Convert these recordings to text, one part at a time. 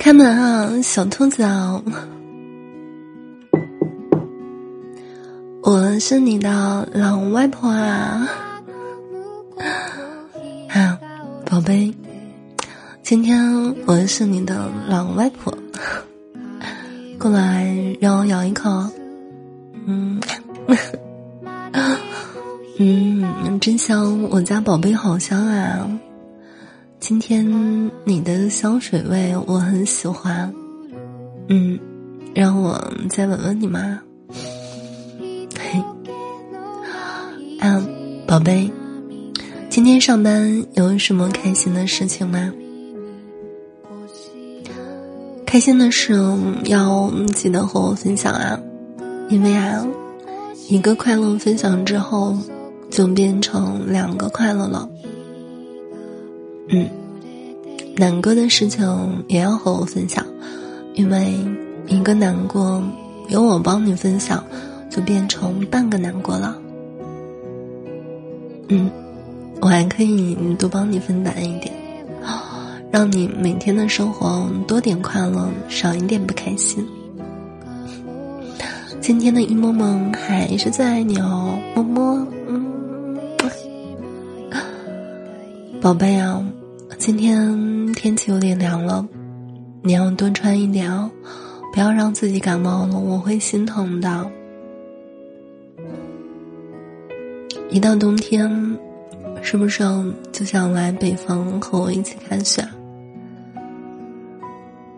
开门啊，小兔子啊！我是你的老外婆啊！啊，宝贝，今天我是你的老外婆，过来让我咬一口。嗯，嗯，真香！我家宝贝好香啊！今天你的香水味我很喜欢，嗯，让我再吻吻你吗？嘿，啊，宝贝，今天上班有什么开心的事情吗？开心的事要记得和我分享啊，因为啊，一个快乐分享之后，就变成两个快乐了。嗯，难过的事情也要和我分享，因为一个难过由我帮你分享，就变成半个难过了。嗯，我还可以多帮你分担一点，让你每天的生活多点快乐，少一点不开心。今天的一梦梦还是最爱你哦，么么，嗯，宝贝啊。今天天气有点凉了，你要多穿一点哦，不要让自己感冒了，我会心疼的。一到冬天，是不是就想来北方和我一起看雪？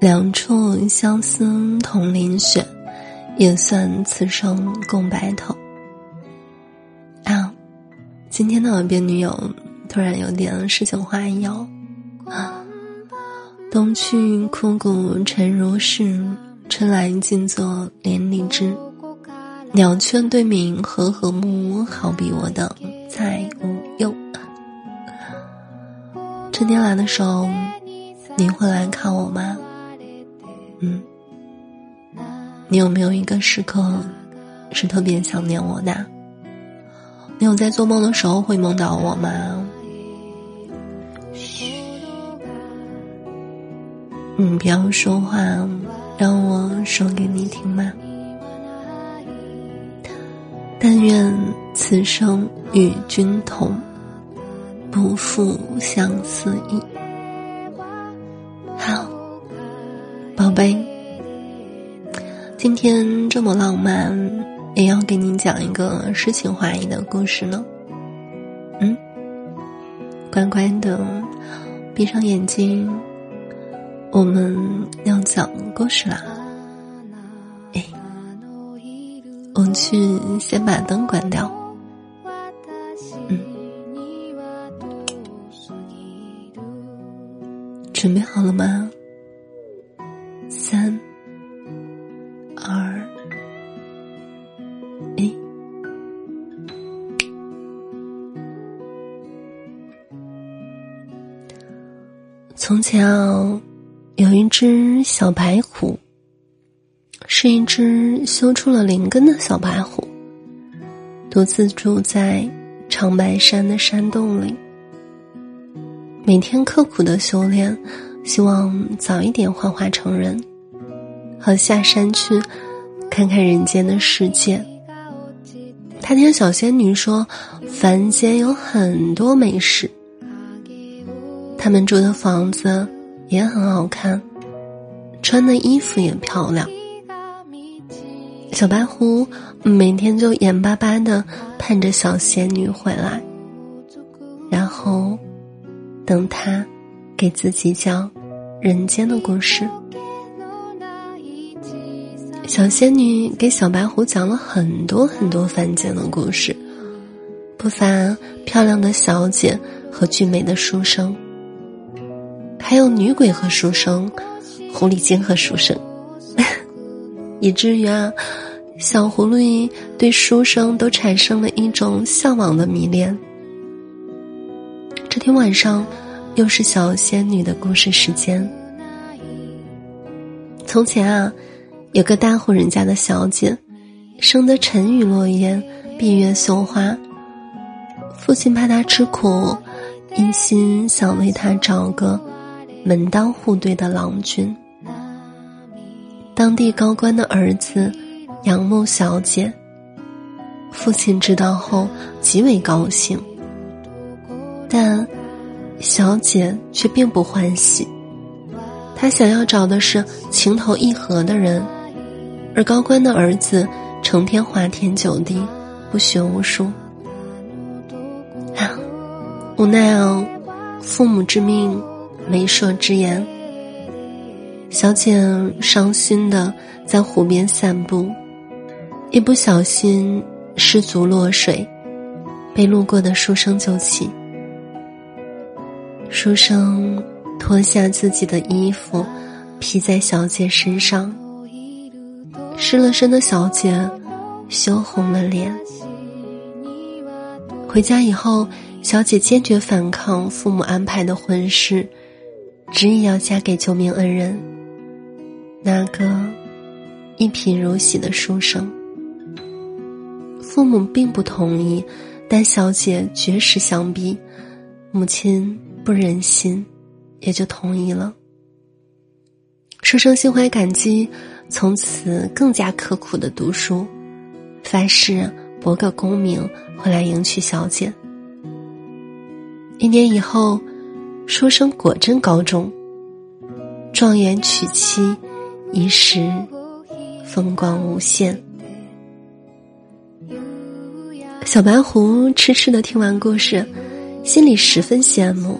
两处相思同淋雪，也算此生共白头。啊，今天的我变女友突然有点诗情画意哦。啊，冬去枯骨沉如石，春来静坐连理枝。鸟雀对鸣和和睦，好比我的再无忧。春天来的时候，你会来看我吗？嗯，你有没有一个时刻是特别想念我的？你有在做梦的时候会梦到我吗？你不要说话，让我说给你听吗？但愿此生与君同，不负相思意。好，宝贝，今天这么浪漫，也要给你讲一个诗情画意的故事呢。嗯，乖乖的，闭上眼睛。我们要讲故事啦！哎，我去先把灯关掉。嗯，准备好了吗？三、二、一。从前啊。有一只小白虎，是一只修出了灵根的小白虎，独自住在长白山的山洞里，每天刻苦的修炼，希望早一点幻化成人，好下山去看看人间的世界。他听小仙女说，凡间有很多美食，他们住的房子。也很好看，穿的衣服也漂亮。小白狐每天就眼巴巴的盼着小仙女回来，然后等她给自己讲人间的故事。小仙女给小白狐讲了很多很多凡间的故事，不乏漂亮的小姐和俊美的书生。还有女鬼和书生，狐狸精和书生，以至于啊，小狐狸对书生都产生了一种向往的迷恋。这天晚上，又是小仙女的故事时间。从前啊，有个大户人家的小姐，生得沉鱼落雁，闭月羞花。父亲怕她吃苦，一心想为她找个。门当户对的郎君，当地高官的儿子仰慕小姐。父亲知道后极为高兴，但小姐却并不欢喜。她想要找的是情投意合的人，而高官的儿子成天花天酒地，不学无术。啊，无奈哦，父母之命，媒妁之言。小姐伤心的在湖边散步，一不小心。失足落水，被路过的书生救起。书生脱下自己的衣服，披在小姐身上。湿了身的小姐羞红了脸。回家以后，小姐坚决反抗父母安排的婚事，执意要嫁给救命恩人——那个一贫如洗的书生。父母并不同意，但小姐绝食相逼，母亲不忍心，也就同意了。书生心怀感激，从此更加刻苦的读书，发誓博个功名回来迎娶小姐。一年以后，书生果真高中，状元娶妻，一时风光无限。小白狐痴痴的听完故事，心里十分羡慕，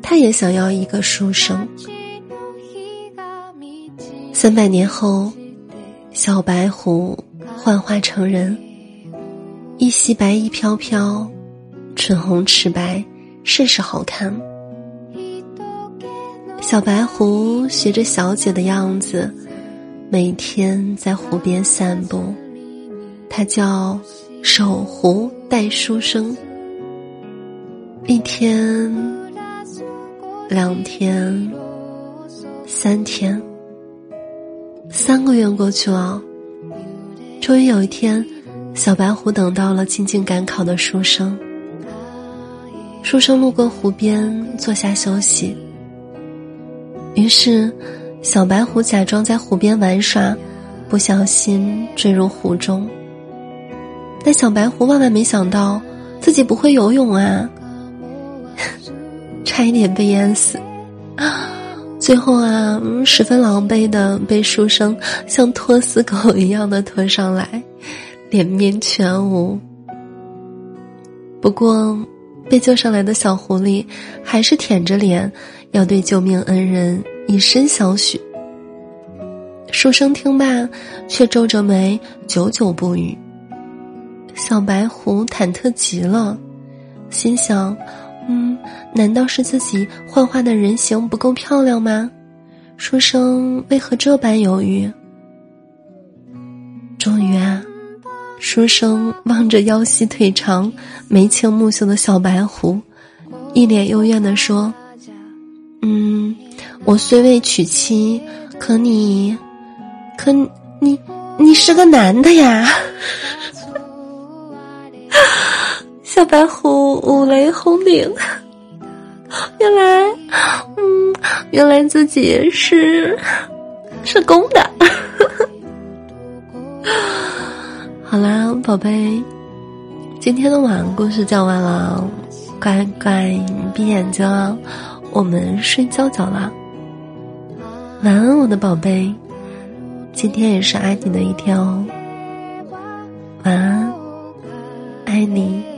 他也想要一个书生。三百年后，小白狐幻化成人，一袭白衣飘飘，唇红齿白，甚是好看。小白狐学着小姐的样子，每天在湖边散步，它叫。守湖待书生，一天、两天、三天，三个月过去了。终于有一天，小白狐等到了进京赶考的书生。书生路过湖边，坐下休息。于是，小白狐假装在湖边玩耍，不小心坠入湖中。但小白狐万万没想到，自己不会游泳啊，差一点被淹死。最后啊，十分狼狈的被书生像拖死狗一样的拖上来，脸面全无。不过，被救上来的小狐狸还是舔着脸，要对救命恩人以身相许。书生听罢，却皱着眉，久久不语。小白狐忐忑极了，心想：“嗯，难道是自己幻化的人形不够漂亮吗？书生为何这般犹豫？”终于啊，书生望着腰细腿长、眉清目秀的小白狐，一脸幽怨的说：“嗯，我虽未娶妻，可你，可你，你是个男的呀。”小白狐五雷轰顶，原来，嗯，原来自己是是公的。好啦，宝贝，今天的晚安故事讲完了，乖乖你闭眼睛，我们睡觉觉啦。晚安，我的宝贝，今天也是爱你的一天哦。晚安，爱你。